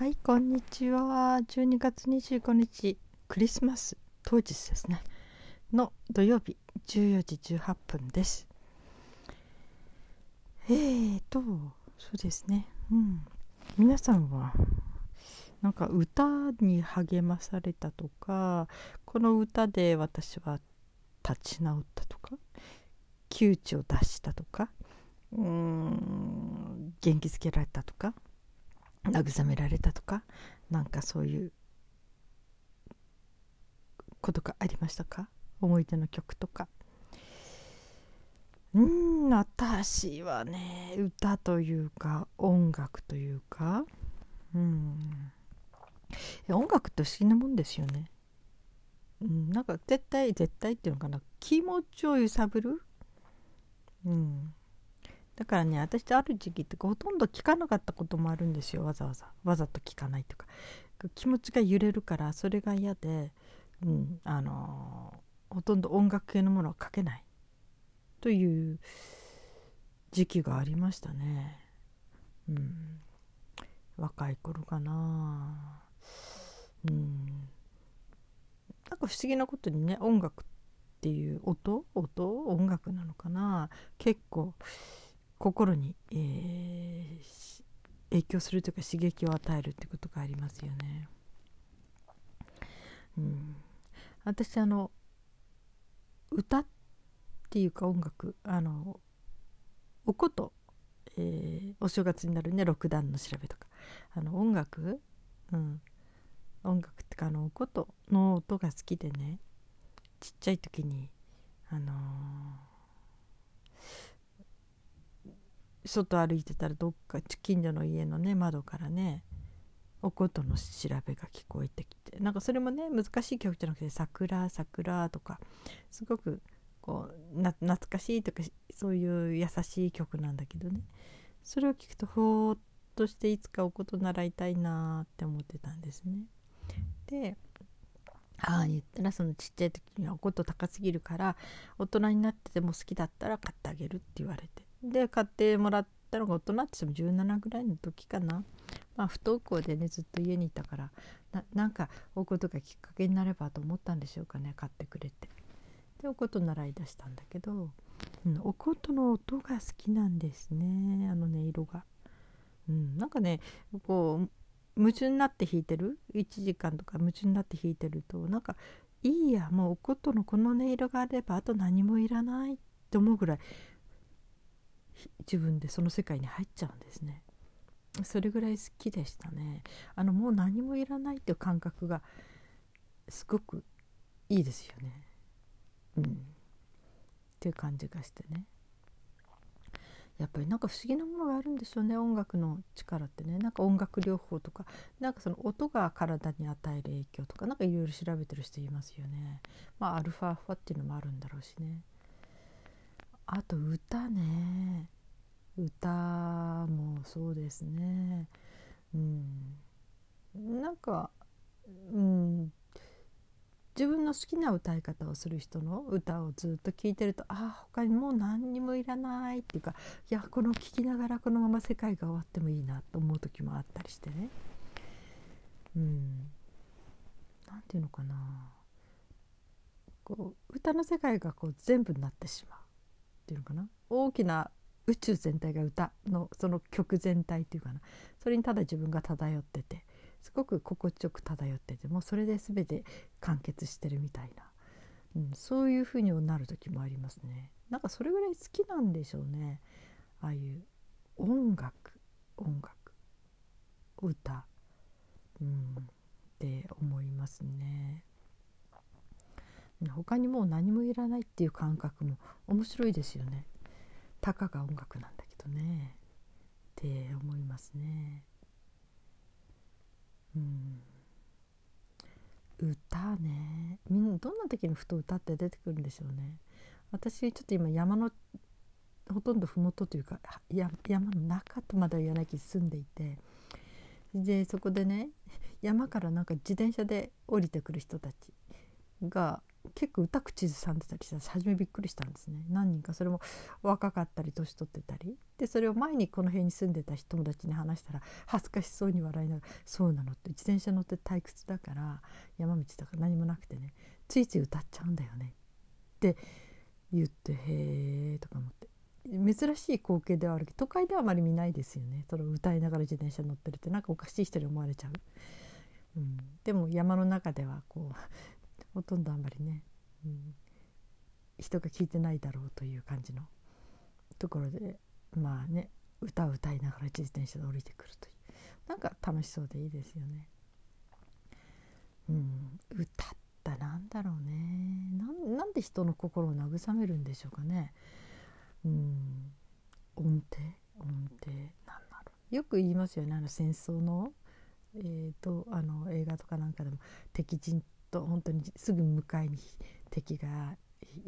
はいこんにちは。12月25日クリスマス当日ですね。の土曜日14時18分です。えーとそうですね。うん。皆さんはなんか歌に励まされたとかこの歌で私は立ち直ったとか窮地を脱したとかうーん元気づけられたとか慰められたとかなんかそういうことがありましたか？思い出の曲とか。うん私はね歌というか音楽というか。うん。音楽って不思議なもんですよね、うん、なんか絶対絶対っていうのかな。気持ちを揺さぶる？うん。だからね私とある時期ってほとんど聞かなかったこともあるんですよ。わざわざ。わざと聞かないとか。気持ちが揺れるからそれが嫌で、うん、あのー、ほとんど音楽系のものは書けない。という時期がありましたね。うん、若い頃かな。うん、なんか不思議なことにね音楽っていう音？音？音楽なのかな？結構心に、えー、影響するというか刺激を与えるってことがありますよね。うん、私あの歌っていうか音楽あのおこと、えー、お正月になるね六段の調べとか。あの音楽、うん、音楽ってかあのおことの音が好きでねちっちゃい時にあのー外歩いてたらどっか近所の家のね窓からねおことの調べが聞こえてきてなんかそれもね難しい曲じゃなくて「桜桜」とかすごくこう懐かしいとかそういう優しい曲なんだけどねそれを聞くとほーっとしていつかおこと習いたいなって思ってたんですね。で母に言ったらそのちっちゃい時にはおこと高すぎるから大人になってても好きだったら買ってあげるって言われてで買ってもらったのが大人っても17ぐらいの時かな、まあ、不登校でねずっと家にいたからななんかおことがきっかけになればと思ったんでしょうかね買ってくれて。でおこと習い出したんだけど、うん、おことの音が好きなんですねあの音色が、うん、なんかねこう夢中になって弾いてる？1時間とか夢中になって弾いてるとなんかいいやもうおことのこの音色があればあと何もいらないって思うぐらい自分でその世界に入っちゃうんですね。それぐらい好きでしたね。あのもう何もいらないっていう感覚がすごくいいですよね。うん。っていう感じがしてね。やっぱりなんか不思議なものがあるんですよね音楽の力ってね。なんか音楽療法とかなんかその音が体に与える影響とかなんかいろいろ調べてる人いますよね。まあアルファファっていうのもあるんだろうしね。あと歌ね。歌もそうですね。うん。なんかうん。自分の好きな歌い方をする人の歌をずっと聴いてるとああ他にもう何にもいらないっていうかいやこの聴きながらこのまま世界が終わってもいいなと思う時もあったりしてね。うん。何て言うのかな。こう歌の世界がこう全部になってしまう。ていうのかな？大きな宇宙全体が歌のその曲全体っていうかな。それにただ自分が漂っててすごく心地よく漂っててもうそれで全て完結してるみたいな、うん、そういう風になる時もありますね。なんかそれぐらい好きなんでしょうね。ああいう音楽音楽歌、うん、って思いますね。他にもう何もいらないっていう感覚も面白いですよね。たかが音楽なんだけどね。って思いますね。うん。歌ね。みんなどんな時にふと歌って出てくるんでしょうね。私ちょっと今山のほとんど麓というか山の中とまでは言わないけど住んでいて。でそこでね山からなんか自転車で降りてくる人たちが結構歌口ずさんでたりして初めびっくりしたんですね。何人かそれも若かったり年取ってたり。でそれを前にこの辺に住んでた友達に話したら恥ずかしそうに笑いながら「そうなの」って。自転車乗って退屈だから山道とから何もなくてねついつい歌っちゃうんだよね。って言って「へえ」とか思って。珍しい光景ではあるけど都会ではあまり見ないですよね。その歌いながら自転車乗ってるってなんかおかしい人に思われちゃう。うん、でも山の中ではこうほとんどあんまりね、うん、人が聞いてないだろうという感じの。ところでまあね歌を歌いながら自転車で降りてくるという。なんか楽しそうでいいですよね。うん、歌ったなんだろうね。なんで人の心を慰めるんでしょうかね。うん、音程？音程？なんだろう。よく言いますよね。あの戦争の,、えーと、あの映画とかなんかでも敵陣と本当にすぐ向かいに敵が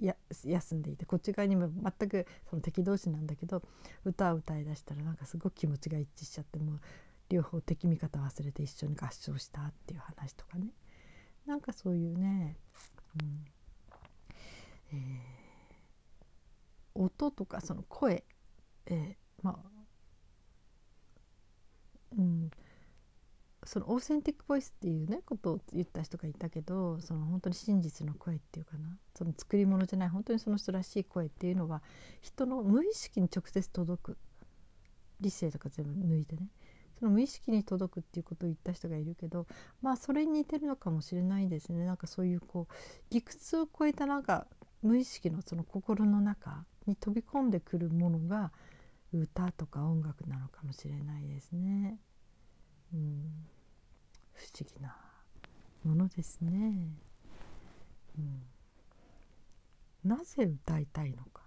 や休んでいてこっち側にも全くその敵同士なんだけど歌を歌いだしたらなんかすごく気持ちが一致しちゃってもう両方敵味方忘れて一緒に合唱したっていう話とかね。なんかそういうね、うん。えー、音とかその声、えー、まあうん。そのオーセンティックボイスっていうねことを言った人がいたけどその本当に真実の声っていうかな。その作り物じゃない本当にその人らしい声っていうのは人の無意識に直接届く理性とか全部抜いてね。その無意識に届くっていうことを言った人がいるけどまあそれに似てるのかもしれないですね。なんかそういうこう理屈を超えたなんか無意識のその心の中に飛び込んでくるものが歌とか音楽なのかもしれないですね。うん不思議なものですね。うん、なぜ歌いたいのか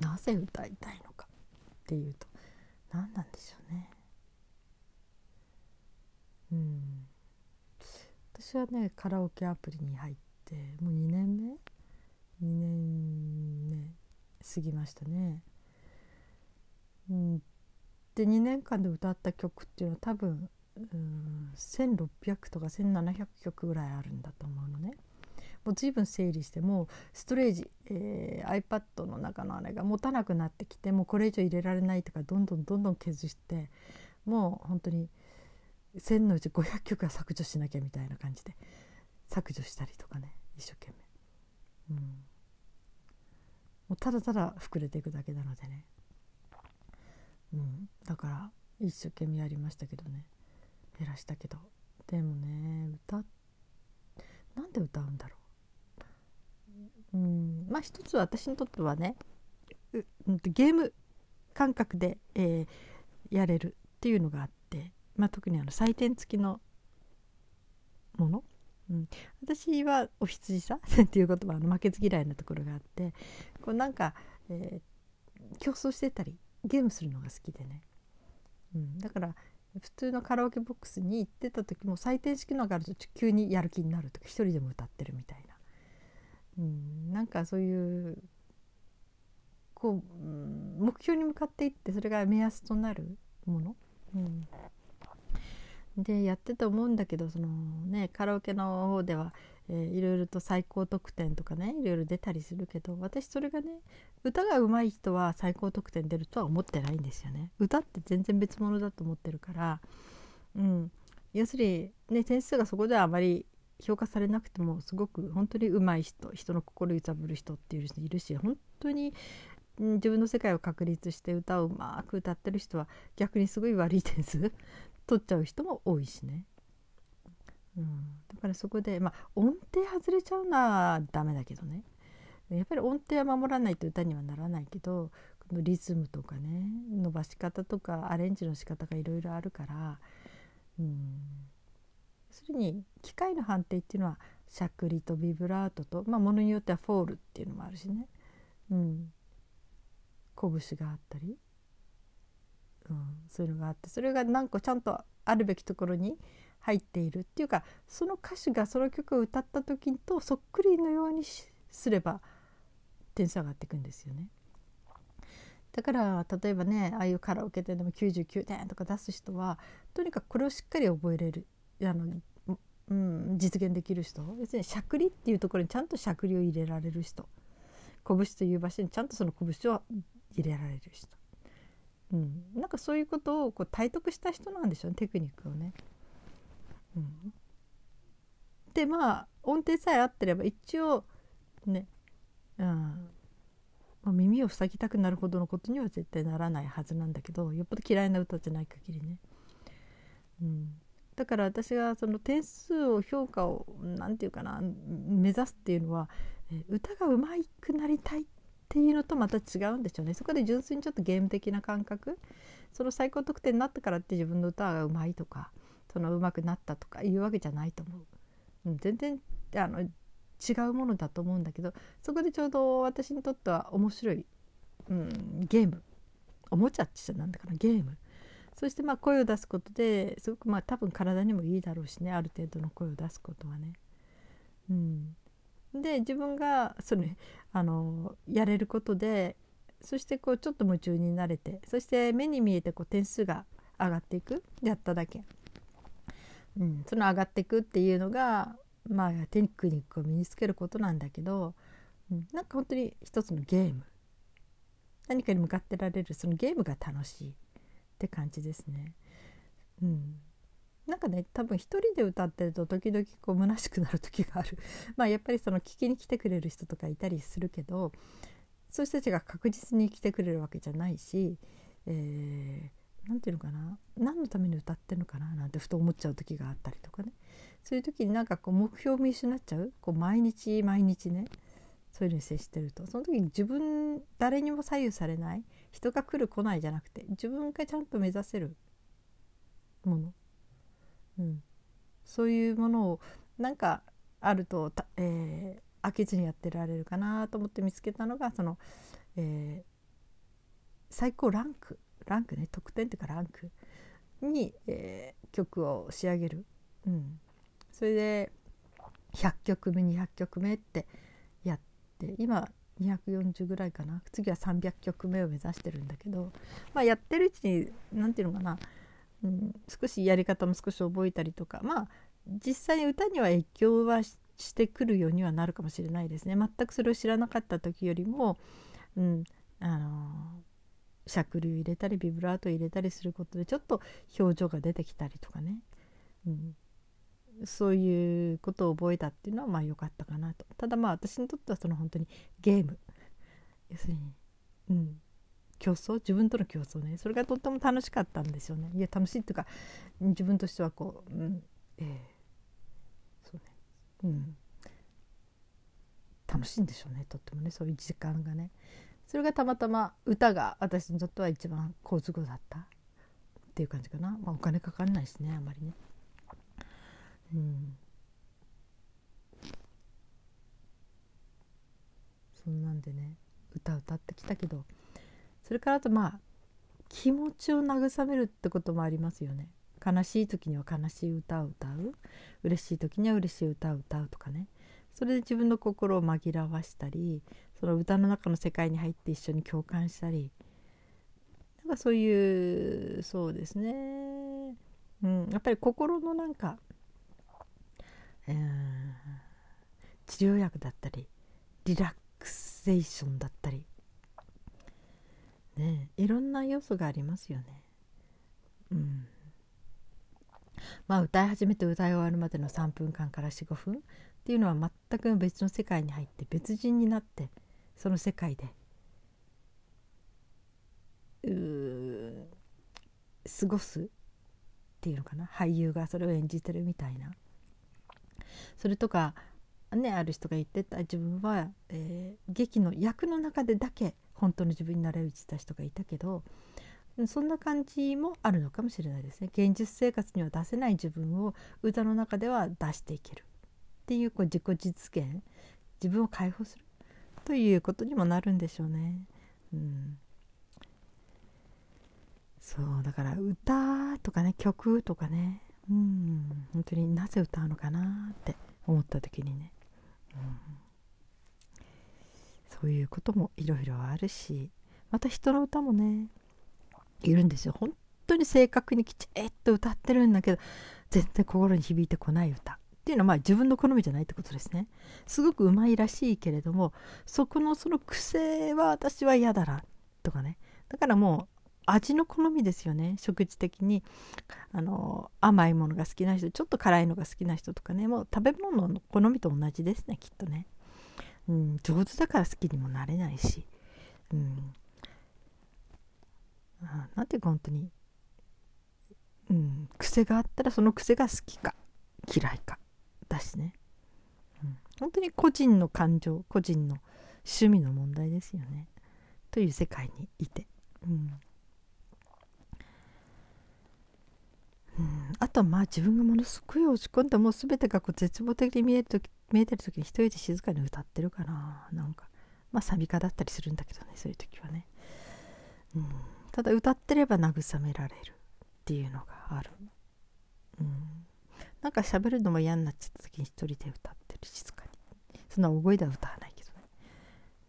なぜ歌いたいのかっていうと何なんでしょうね。うん、私はねカラオケアプリに入ってもう2年目？2年目過ぎましたね。うん、で2年間で歌った曲っていうのは多分うん1600とか1700曲ぐらいあるんだと思うのね。もう随分整理してもうストレージ、えー、iPad の中のあれが持たなくなってきてもうこれ以上入れられないとかどんどんどんどん削してもう本当に1000のうち500曲は削除しなきゃみたいな感じで削除したりとかね一生懸命、うん、もうただただ膨れていくだけなのでね、うん、だから一生懸命やりましたけどね。減らしたけど。でもね歌なんで歌うんだろう。うん。まあ一つは私にとってはねゲーム感覚で、えー、やれるっていうのがあって、まあ、特にあの採点付きのもの、うん、私はお羊さ っていう言葉の負けず嫌いなところがあってこうなんか、えー、競争してたりゲームするのが好きでね、うん、だから普通のカラオケボックスに行ってた時も採点式のがあると急にやる気になるとか一人でも歌ってるみたいな、うん、なんかそういうこう、目標に向かっていってそれが目安となるもの、うん、でやってて思うんだけどそのねカラオケの方では、えー、いろいろと最高得点とかねいろいろ出たりするけど私それがね歌が上手い人は最高得点出るとは思ってないんですよね歌って全然別物だと思ってるからうん要するにね点数がそこではあまり評価されなくてもすごく本当に上手い人人の心揺さぶる人っていう人いるし本当に自分の世界を確立して歌をうまく歌ってる人は逆にすごい悪い点数取っちゃう人も多いしね。うん、だからそこでまあ音程外れちゃうのはダメだけどね。やっぱり音程は守らないと歌にはならないけどこのリズムとかね伸ばし方とかアレンジの仕方がいろいろあるからうん。要するに機械の判定っていうのはしゃくりとビブラートとまあものによってはフォールっていうのもあるしね、うん、拳があったり。うん、そういうのがあってそれが何個ちゃんとあるべきところに入っているっていうかその歌手がその曲を歌った時とそっくりのようにすれば点数上がっていくんですよね。だから例えばねああいうカラオケででも99点とか出す人はとにかくこれをしっかり覚えれるあのうん、実現できる人別にしゃくりっていうところにちゃんとしゃくりを入れられる人拳という場所にちゃんとその拳を入れられる人、うん、なんかそういうことをこう体得した人なんでしょうねテクニックをね。でまあ音程さえ合ってれば一応ね、うんまあ、耳を塞ぎたくなるほどのことには絶対ならないはずなんだけどよっぽど嫌いな歌じゃない限りね。うん。だから私がその点数を評価を何て言うかな目指すっていうのは歌がうまくなりたいっていうのとまた違うんでしょうね。そこで純粋にちょっとゲーム的な感覚。その最高得点になったからって自分の歌がうまいとか。そのうまくなったとかいうわけじゃないと思う、うん、全然あの違うものだと思うんだけどそこでちょうど私にとっては面白い、うん、ゲーム。おもちゃって言っなんだかなゲーム。そしてまあ声を出すことですごくまあ多分体にもいいだろうしねある程度の声を出すことはね。うん、で自分がそれあのやれることでそしてこうちょっと夢中になれてそして目に見えてこう点数が上がっていく。やっただけ、うん、その上がっていくっていうのがまあテクニックを身につけることなんだけど、うん、なんか本当に一つのゲーム。何かに向かってられるそのゲームが楽しいって感じですね。うん、なんかね多分一人で歌ってると時々こう虚しくなる時がある。まあやっぱりその聞きに来てくれる人とかいたりするけどそういう人たちが確実に来てくれるわけじゃないし、えー、て言うのかな？何のために歌ってるのかな？なんてふと思っちゃう時があったりとかね。そういう時になんかこう目標見失っちゃう？こう毎日毎日ね。そういうのに接してると。その時に自分誰にも左右されない？人が来る来ないじゃなくて自分がちゃんと目指せるもの、うん、そういうものをなんかあるとた、えー、飽きずにやってられるかなと思って見つけたのがその、えー、最高ランク。ランクね得点っていうかランクに、えー、曲を仕上げる、うん、それで100曲目200曲目ってやって今240ぐらいかな。次は300曲目を目指してるんだけど、まあ、やってるうちに何て言うのかな、うん、少しやり方も少し覚えたりとかまあ実際に歌には影響はしてくるようにはなるかもしれないですね。全くそれを知らなかった時よりも、うん、あのしゃくりを入れたりビブラート入れたりすることでちょっと表情が出てきたりとかね、うん、そういうことを覚えたっていうのはまあ良かったかなと。ただまあ私にとってはその本当にゲーム。要するにうん。競争？自分との競争ね。それがとっても楽しかったんですよね。いや楽しいっていうか自分としてはこう、うん。えー、そうね。うん。楽しいんでしょうね。とってもね。そういう時間がね。それがたまたま歌が私にとっては一番好都合だった。っていう感じかな、まあ、お金かかんないしねあまりね。うん。そんなんでね歌歌ってきたけど。それからあとまあ気持ちを慰めるってこともありますよね。悲しい時には悲しい歌を歌う。嬉しい時には嬉しい歌を歌うとかね。それで自分の心を紛らわしたりその歌の中の世界に入って一緒に共感したりなんかそういうそうですね、うん、やっぱり心のなんか治療薬だったりリラックセーションだったりねいろんな要素がありますよね。うん。まあ歌い始めて歌い終わるまでの3分間から45分っていうのは全く別の世界に入って別人になってその世界で。過ごすっていうのかな？俳優がそれを演じてるみたいな。それとかねある人が言ってた自分は、えー、劇の役の中でだけ本当の自分になれるってた人がいたけどそんな感じもあるのかもしれないですね。現実生活には出せない自分を歌の中では出していけるっていうこう自己実現自分を解放するということにもなるんでしょうね。うん、そうだから歌とかね曲とかね。うん。本当になぜ歌うのかなって思った時にね、うん、そういうこともいろいろあるしまた人の歌もねいるんですよ。本当に正確にきちっと歌ってるんだけど全然心に響いてこない歌。っていうのはまあ自分の好みじゃないってことですね。すごくうまいらしいけれどもそこのその癖は私は嫌だなとかね。だからもう味の好みですよね。食事的に。あの甘いものが好きな人ちょっと辛いのが好きな人とかね。もう食べ物の好みと同じですねきっとね、うん、上手だから好きにもなれないし、うん、あなんていうか本当に、うん、癖があったらその癖が好きか嫌いか。だしね、うん、本当に個人の感情個人の趣味の問題ですよね。という世界にいて、うん、うん、あとはまあ自分がものすごい落ち込んでもう全てがこう絶望的に見える時見えてる時に一人で静かに歌ってるかななんか。まあサビ歌だったりするんだけどねそういう時はね、うん、ただ歌ってれば慰められるっていうのがある、うん、なんか喋るのも嫌になっちゃった時に一人で歌ってる静かに。そんな大声では歌わないけどね、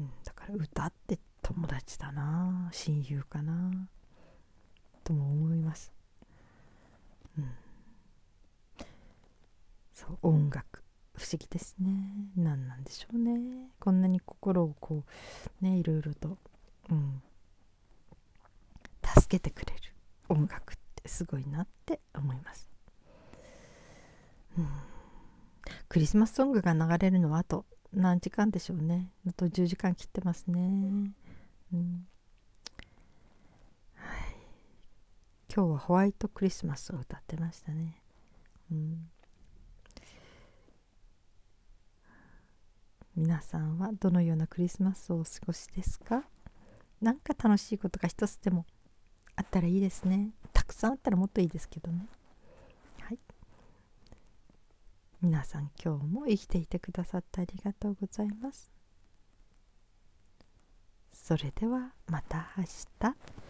うん、だから歌って友達だな。親友かな。とも思います。うん、そう音楽。不思議ですね。何なんでしょうね。こんなに心をこうねいろいろと、うん、助けてくれる音楽ってすごいなって思います、クリスマスソングが流れるのはあと何時間でしょうね。あと10時間切ってますね、うん。今日はホワイトクリスマスを歌ってましたね。うん、皆さんはどのようなクリスマスをお過ごしですか？何か楽しいことが一つでもあったらいいですね。たくさんあったらもっといいですけどね。はい。皆さん今日も生きていてくださってありがとうございます。それではまた明日。